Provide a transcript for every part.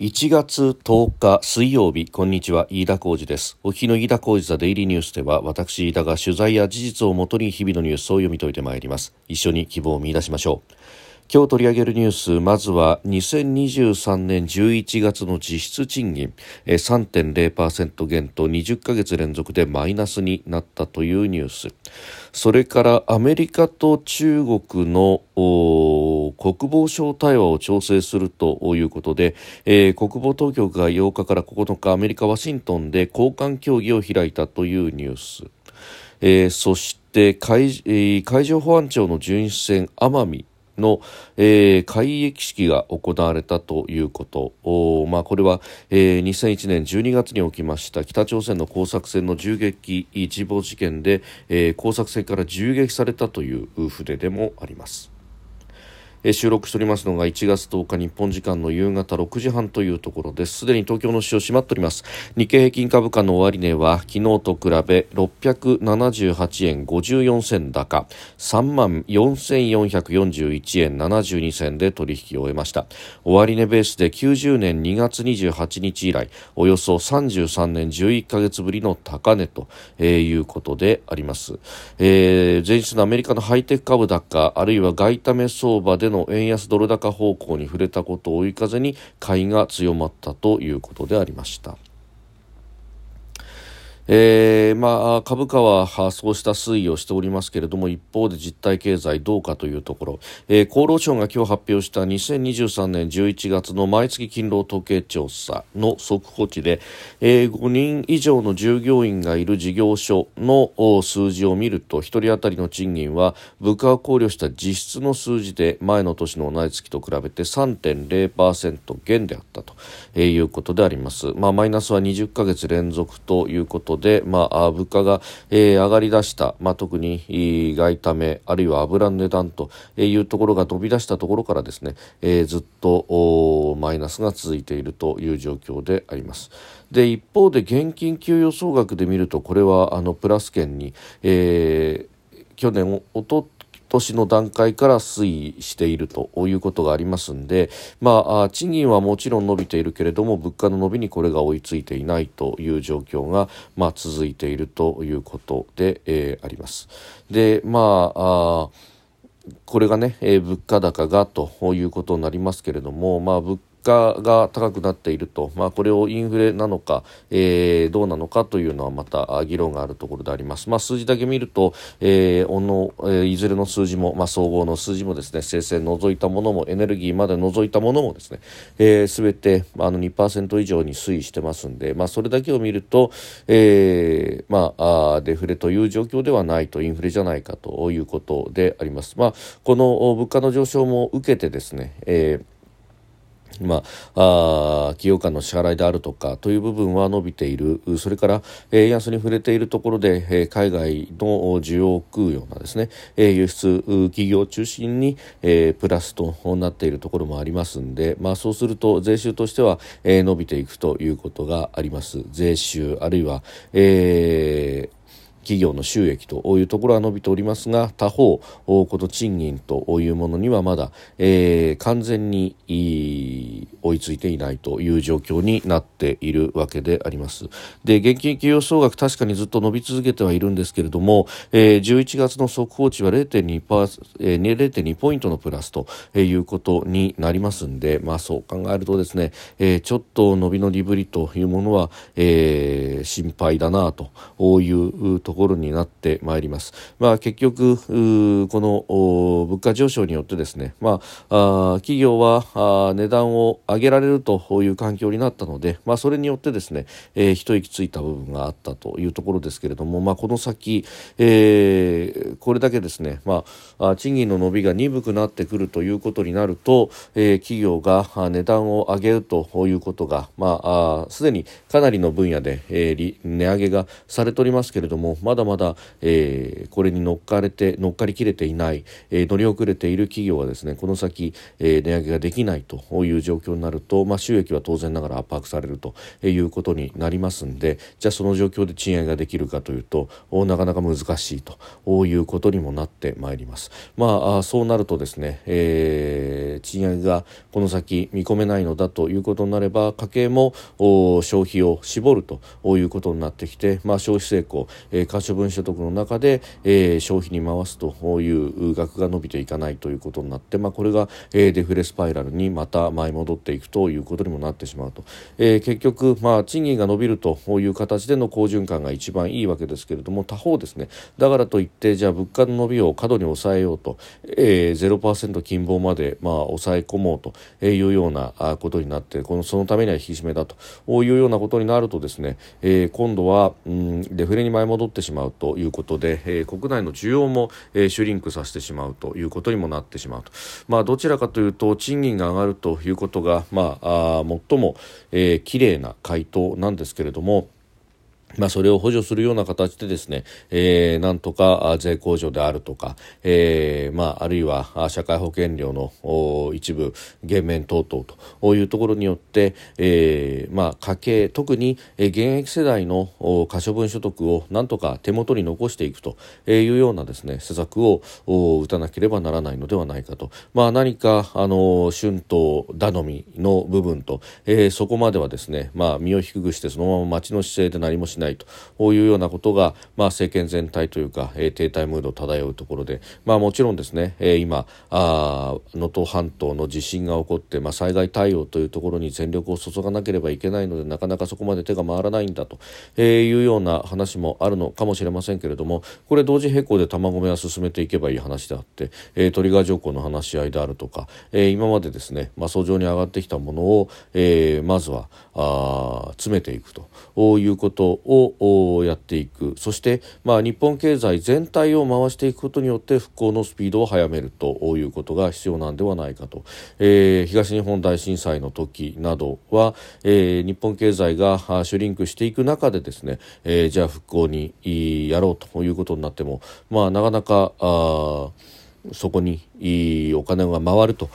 1月10日水曜日こんにちは。飯田浩二です。お日の飯田浩二ザデイリーニュースでは私飯田が取材や事実をもとに日々のニュースを読み解いてまいります。一緒に希望を見出しましょう。今日取り上げるニュースまずは2023年11月の実質賃金3.0%減と20ヶ月連続でマイナスになったというニュース。それからアメリカと中国の国防省対話を調整するということで、えー、国防当局が8日から9日アメリカ・ワシントンで交換協議を開いたというニュース、えー、そして海,、えー、海上保安庁の巡視船奄美の、えー、開駅式が行われたということ、まあ、これは、えー、2001年12月に起きました北朝鮮の工作船の銃撃一望事件で、えー、工作船から銃撃されたという船でもあります。収録しておりますのが1月10日日本時間の夕方6時半というところです。すでに東京の市場閉まっております。日経平均株価の終値は昨日と比べ678円54銭高。3万4441円72銭で取引を終えました。終値ベースで90年2月28日以来およそ33年11ヶ月ぶりの高値と、えー、いうことであります、えー、前日のアメリカのハイテク株高あるいは外為相場での円安ドル高方向に触れたことを追い風に買いが強まったということでありました。えー、まあ、株価はそうした推移をしておりますけれども一方で実体経済どうかというところ、えー、厚労省が今日発表した2023年11月の毎月勤労統計調査の速報値で、えー、5人以上の従業員がいる事業所の数字を見ると1人当たりの賃金は物価を考慮した実質の数字で前の年の同じ月と比べて3.0%減であったということであります。まあ、マイナスは20ヶ月連続ということで、まあ、物価が、えー、上がりだした、まあ、特に外為あるいは油の値段というところが飛び出したところからですね、えー、ずっとマイナスが続いているという状況であります。で一方で現金給与総額で見るとこれはあのプラス圏に、えー、去年おと年の段階から推移しているということがありますんで、まあ、賃金はもちろん伸びているけれども物価の伸びにこれが追いついていないという状況が、まあ、続いているということで、えー、あります。でまあこれがね、えー、物価高がということになりますけれども、まあ、物価が高くなっていると、まあ、これをインフレなのか、えー、どうなのかというのはまた議論があるところであります。まあ、数字だけ見ると、えー、の、えー、いずれの数字も、まあ、総合の数字もですね、生成除いたものも、エネルギーまで除いたものもですね、えー、べ、てあの2%以上に推移してますんで、まあ、それだけを見ると、えー、まあ、あデフレという状況ではないと、インフレじゃないかということであります。まあ、この物価の上昇も受けてですね、えーまあ、あ企業間の支払いであるとかという部分は伸びている。それから円安に触れているところで、え、海外の需要を食うようなですね、え、輸出企業を中心に、え、プラスとなっているところもありますんで、まあ、そうすると税収としては、え、伸びていくということがあります。税収あるいは、えー企業の収益というところは伸びておりますが他方この賃金というものにはまだ、えー、完全に追いついていないという状況になっているわけであります。で現金給与総額確かにずっと伸び続けてはいるんですけれども、えー、11月の速報値は0.2%、えー、0.2ポイントのプラスということになりますんで、まあ、そう考えるとですね、えー、ちょっと伸びの利振りというものは、えー、心配だなというとところになってまいります。まあ、結局この物価上昇によってですね、まあ、あ企業はあ値段を上げられるという環境になったので、まあ、それによってですね、えー、一息ついた部分があったというところですけれども、まあ、この先、えー、これだけですね、まあ、賃金の伸びが鈍くなってくるということになると、えー、企業が値段を上げるということが、まあ、すでにかなりの分野で、えー、値上げがされておりますけれども、まだまだ、えー、これに乗っかれて乗っかりきれていない、えー、乗り遅れている企業はですねこの先、えー、値上げができないという状況になると、まあ、収益は当然ながら圧迫されるということになりますんでじゃあその状況で賃上げができるかというとなかなか難しいということにもなってまいります。まあ、そうなるとですね、えー、賃上げがこの先見込めないのだということになれば家計も消費を絞るということになってきて、まあ、消費成功、えー、可処分所得の中で、えー、消費に回すという額が伸びていかないということになって、まあ、これが、えー、デフレスパイラルにまた前戻っていくということにもなってしまうと、えー、結局、まあ、賃金が伸びるという形での好循環が一番いいわけですけれども他方ですねだからといってじゃあ物価の伸びを過度に抑えようと、えー、0%金棒まで、まあ、抑え込もうというようなことになってこのそのためには引き締めだというようなことになるとですね、えー、今度は、うん、デフレに前戻ってしまうということで、えー、国内の需要も、えー、シュリンクさせてしまうということにもなってしまうと、まあ、どちらかというと賃金が上がるということが、まあ、あ最も、えー、綺麗な回答なんですけれどもまあ、それを補助するような形でですね、えー、なんとか税控除であるとか、えー、まあ、あるいは社会保険料の一部減免等々というところによって、えー、まあ、家計、特に現役世代の可処分所得をなんとか手元に残していくというようなですね、施策を打たなければならないのではないかと。まあ、何か、あの、春闘頼みの部分と、えー、そこまではですね、まあ、身を低くしてそのまま町の姿勢で何もしないないと。いうようなことが、まあ、政権全体というか、えー、停滞ムード漂うところで、まあ、もちろんですね、えー、今能登半島の地震が起こって、まあ、災害対応というところに全力を注がなければいけないのでなかなかそこまで手が回らないんだと、えー、いうような話もあるのかもしれませんけれどもこれ同時並行で玉込めは進めていけばいい話であって、えー、トリガー条項の話し合いであるとか、えー、今までですね、まあ、相乗に上がってきたものを、えー、まずはあ詰めていくということをやっていくそして、まあ、日本経済全体を回していくことによって復興のスピードを速めるということが必要なんではないかと、えー、東日本大震災の時などは、えー、日本経済がシュリンクしていく中でですね、えー、じゃあ復興にやろうということになっても、まあ、なかなかあそこにお金が回ると。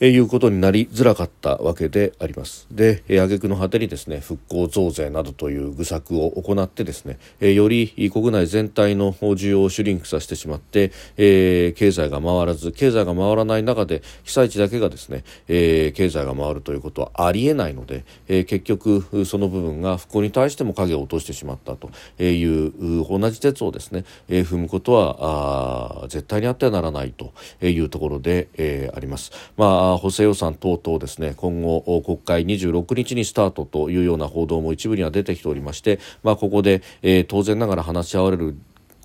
えいうことになりづらかったわけであります。で、え挙句の果てにですね、復興増税などという愚策を行ってですね、えより国内全体の需要をシュリンクさせてしまって、えー、経済が回らず、経済が回らない中で被災地だけがですね、えー、経済が回るということはありえないので、えー、結局その部分が復興に対しても影を落としてしまったという同じ鉄をですね、え踏むことはあ絶対にあってはならないというところで、えあります。まあ補正予算等々ですね今後国会26日にスタートというような報道も一部には出てきておりまして、まあ、ここで、えー、当然ながら話し合われる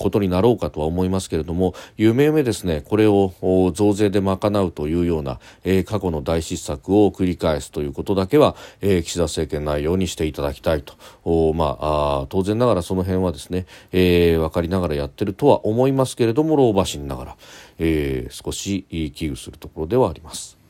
ことになろうかとは思いますけれども夢々ですねこれを増税で賄うというような、えー、過去の大失策を繰り返すということだけは、えー、岸田政権内容にしていただきたいとお、まあ、あ当然ながらその辺はですね、えー、分かりながらやってるとは思いますけれども老婆心ながら、えー、少し危惧するところではあります。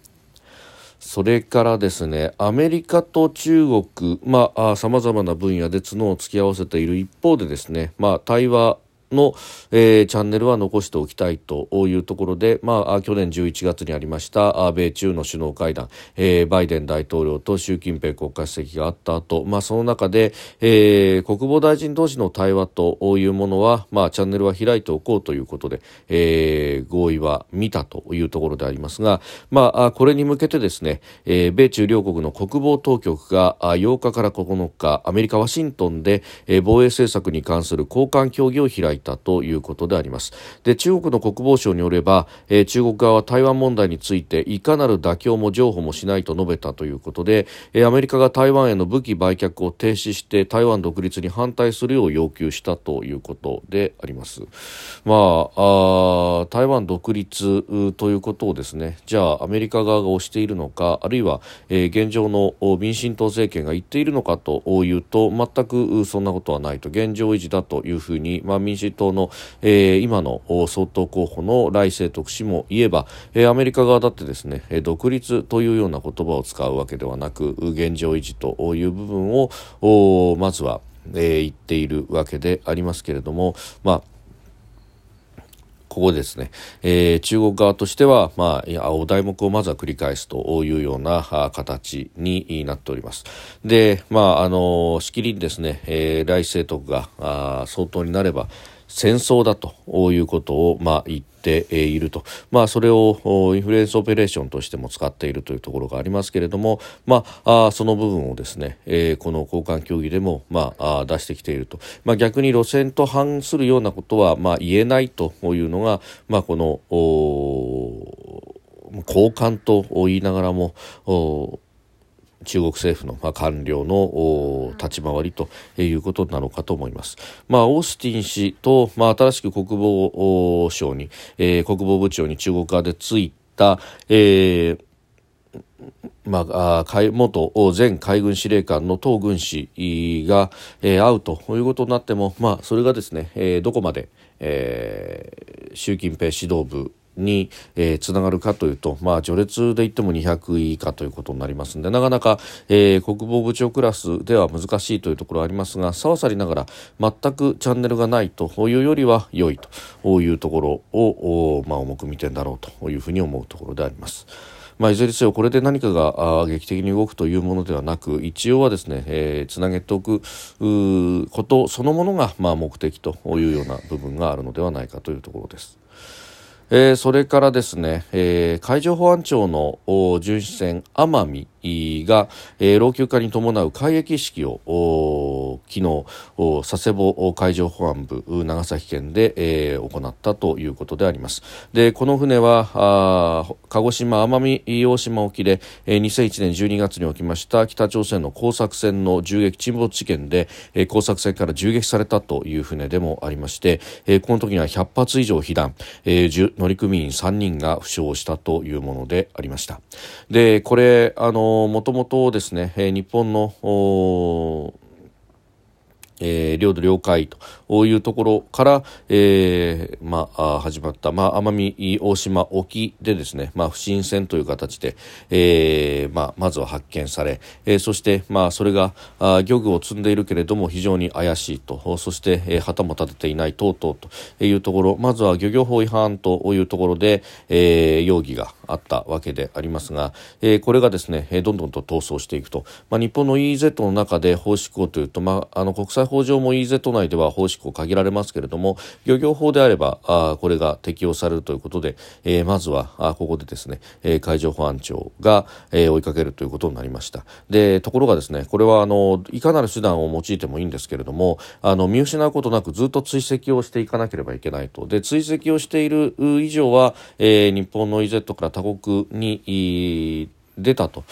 それからですね、アメリカと中国、まあ、様々な分野で角を突き合わせている一方でですね、まあ、対話の、えー、チャンネルは残しておきたいというところで、まあ、去年11月にありました米中の首脳会談、えー、バイデン大統領と習近平国家主席があった後、まあ、その中で、えー、国防大臣同士の対話というものは、まあ、チャンネルは開いておこうということで、えー、合意は見たというところでありますが、まあ、これに向けてですね、えー、米中両国の国防当局が8日から9日アメリカ・ワシントンで、防衛政策に関する交換協議を開いたということであります。で中国の国防省によれば、えー、中国側は台湾問題についていかなる妥協も譲歩もしないと述べたということで、えー、アメリカが台湾への武器売却を停止して台湾独立に反対するよう要求したということであります。まあ台湾独立ということをですねじゃあアメリカ側が推しているのかあるいは、えー、現状の民進党政権が言っているのかというと全くそんなことはないと。現状維持だというふうに、まあ、民進党の、えー、今の総統候補の来清徳氏も言えば、えー、アメリカ側だってですねえ独立というような言葉を使うわけではなく現状維持という部分をまずは、えー、言っているわけでありますけれども、まあここですね、えー、中国側としては、まあ、お題目をまずは繰り返すというような形になっております。で、まあ、あの、しきりにですね、えー、来世徳があ相当になれば、戦争だということを、まあ、言っていると、まあ、それをインフルエンスオペレーションとしても使っているというところがありますけれども、まあ、その部分をですね、えー、この交換協議でも、まあ、出してきていると、まあ、逆に路線と反するようなことは、まあ、言えないというのが、まあ、この交換と言いながらも中国政府の、まあ、官僚の立ち回りということなのかと思います。まあ、オースティン氏と、まあ、新しく国防省に、えー、国防部長に中国側でついた、えーまあ、元前海軍司令官の東軍氏が、えー、会うということになっても、まあ、それがですね、えー、どこまで、えー、習近平指導部に、えー、つながるかというと、まあ、序列で言っても200位以下ということになりますのでなかなか、えー、国防部長クラスでは難しいというところはありますがさわさりながら全くチャンネルがないというよりは良いというところを、まあ、重く見てんだろうというふうに思うところであります。まあ、いずれにせよこれで何かが劇的に動くというものではなく一応はですね、えー、つなげておくことそのものが、まあ、目的というような部分があるのではないかというところです。えー、それからですね、えー、海上保安庁の巡視船奄美が、えー、老朽化に伴う海域式を昨日佐世保海上保安部長崎県で、えー、行ったということであります。でこの船はあ鹿児島奄美大島沖で、えー、2001年12月に起きました北朝鮮の工作船の銃撃沈没事件で、えー、工作船から銃撃されたという船でもありまして、えー、この時には100発以上被弾、えー、乗組員3人が負傷したというものでありました。でこれあのもともとですね、日本のえー、領土領海というところから、えー、まあ、始まった、まあ、奄美大島沖でですね、まあ、不審船という形で、えー、まあ、まずは発見され、えー、そして、まあ、それが漁具を積んでいるけれども非常に怪しいと、そして、えー、旗も立てていない等々というところ、まずは漁業法違反というところで、えー、容疑があったわけでありますが、えー、これがですね、どんどんと逃走していくと、まあ、日本の EEZ の中で法執行というと、まあ、あの国際法上も EEZ 内では法執行限られますけれども漁業法であればあこれが適用されるということで、えー、まずはあここでですね、えー、海上保安庁が、えー、追いかけるということになりました。でところがですねこれはあのいかなる手段を用いてもいいんですけれどもあの見失うことなくずっと追跡をしていかなければいけないと。で追跡をしている以上は、えー、日本の EZ から他国に出たと。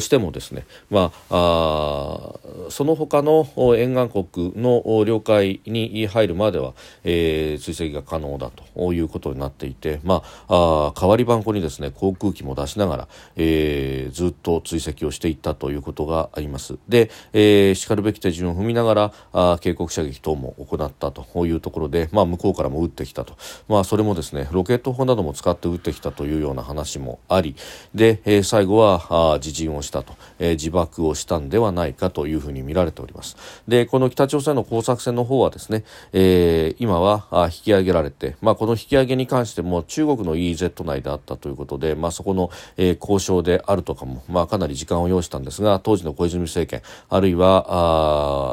してもですね、まあ、あその他の沿岸国の領海に入るまでは、えー、追跡が可能だということになっていて、まあ、あ代わり番号にですね航空機も出しながら、えー、ずっと追跡をしていったということがあります。で、えー、しかるべき手順を踏みながらあ警告射撃等も行ったというところで、まあ、向こうからも撃ってきたと、まあ、それもですねロケット砲なども使って撃ってきたというような話もありで、えー、最後はは自陣をしたと、えー、自爆をしたんではないかというふうに見られております。でこの北朝鮮の工作船の方はですね、えー、今は引き上げられて、まあ、この引き上げに関しても中国の EEZ 内であったということで、まあ、そこの、えー、交渉であるとかも、まあ、かなり時間を要したんですが当時の小泉政権あるいは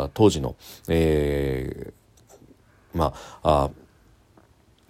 あ当時の、えー、まあ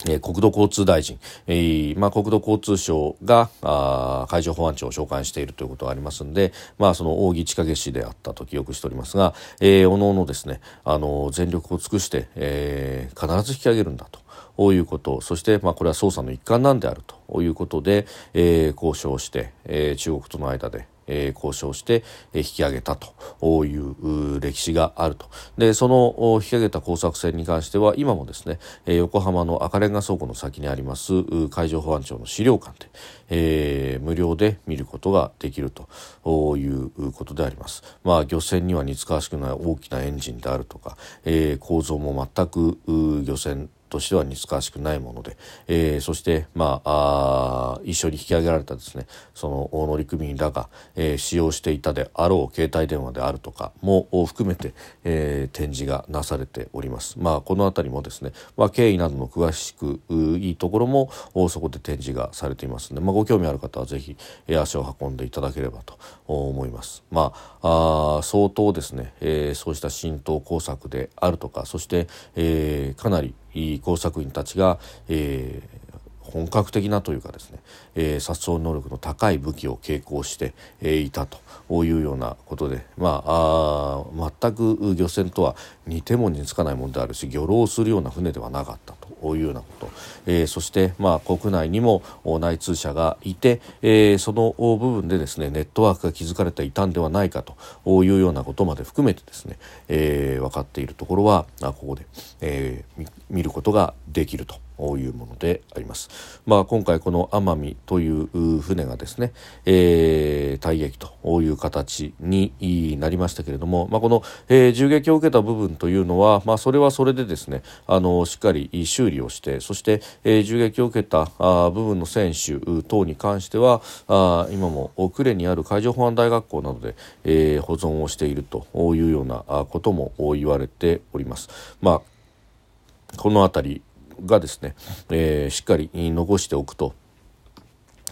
え、国土交通大臣、えーまあ、国土交通省があ海上保安庁を召喚しているということがありますので、まあ、その扇千景氏であったと記憶しておりますが、えー、おのおのですね、あの全力を尽くして、えー、必ず引き上げるんだと。こういうことそして、まあ、これは捜査の一環なんであるということで、えー、交渉して、え、中国との間で、えー、交渉して、えー、引き上げたという歴史があるとでその引き上げた工作船に関しては今もですね、えー、横浜の赤レンガ倉庫の先にあります海上保安庁の資料館で、えー、無料で見ることができるということであります。まあ、漁船には似つかわしくない大きなエンジンであるとか、えー、構造も全く漁船としては似つかわしくないもので、えー、そして、まあ、あ一緒に引き上げられたですねその乗組員らが、えー、使用していたであろう携帯電話であるとかも含めて、えー、展示がなされております。まあ、この辺りもですね、まあ、経緯などの詳しくいいところもそこで展示がされていますので、まあ、ご興味ある方はぜひ足を運んでいただければと思います。まあ、あ相当ですね、えー、そうした浸透工作であるとかそして、えー、かなり工作員たちが、えー、本格的なというかですね、えー、殺傷能力の高い武器を携行して、えー、いたというようなことで、まあ、あ全く漁船とは似ても似つかないものであるし漁労するような船ではなかったというようなこと、えー、そして、まあ、国内にも内通者がいて、えー、その部分でですねネットワークが築かれていたんではないかというようなことまで含めてですね、えー、分かっているところはここで、えー、見ることができると。いうものであります。まあ、今回この奄美という船がですね、えー、退役という形になりましたけれども、まあ、この、えー、銃撃を受けた部分というのは、まあ、それはそれでですねあのしっかり修理をしてそして、えー、銃撃を受けたあ部分の選手等に関してはあ今も呉にある海上保安大学校などで、えー、保存をしているというようなことも言われております。まあ、この辺りがですね、えー、しっかり残しておくと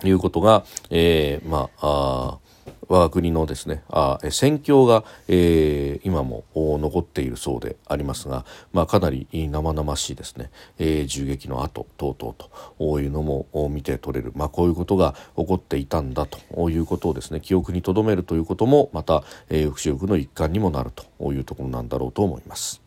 いうことが、えー、まあ我が国のですねあ戦況が、えー、今も残っているそうでありますが、まあ、かなり生々しいですね、えー、銃撃の後等々というのも見て取れる、まあ、こういうことが起こっていたんだということをですね記憶に留めるということもまた、えー、抑止力の一環にもなるというところなんだろうと思います。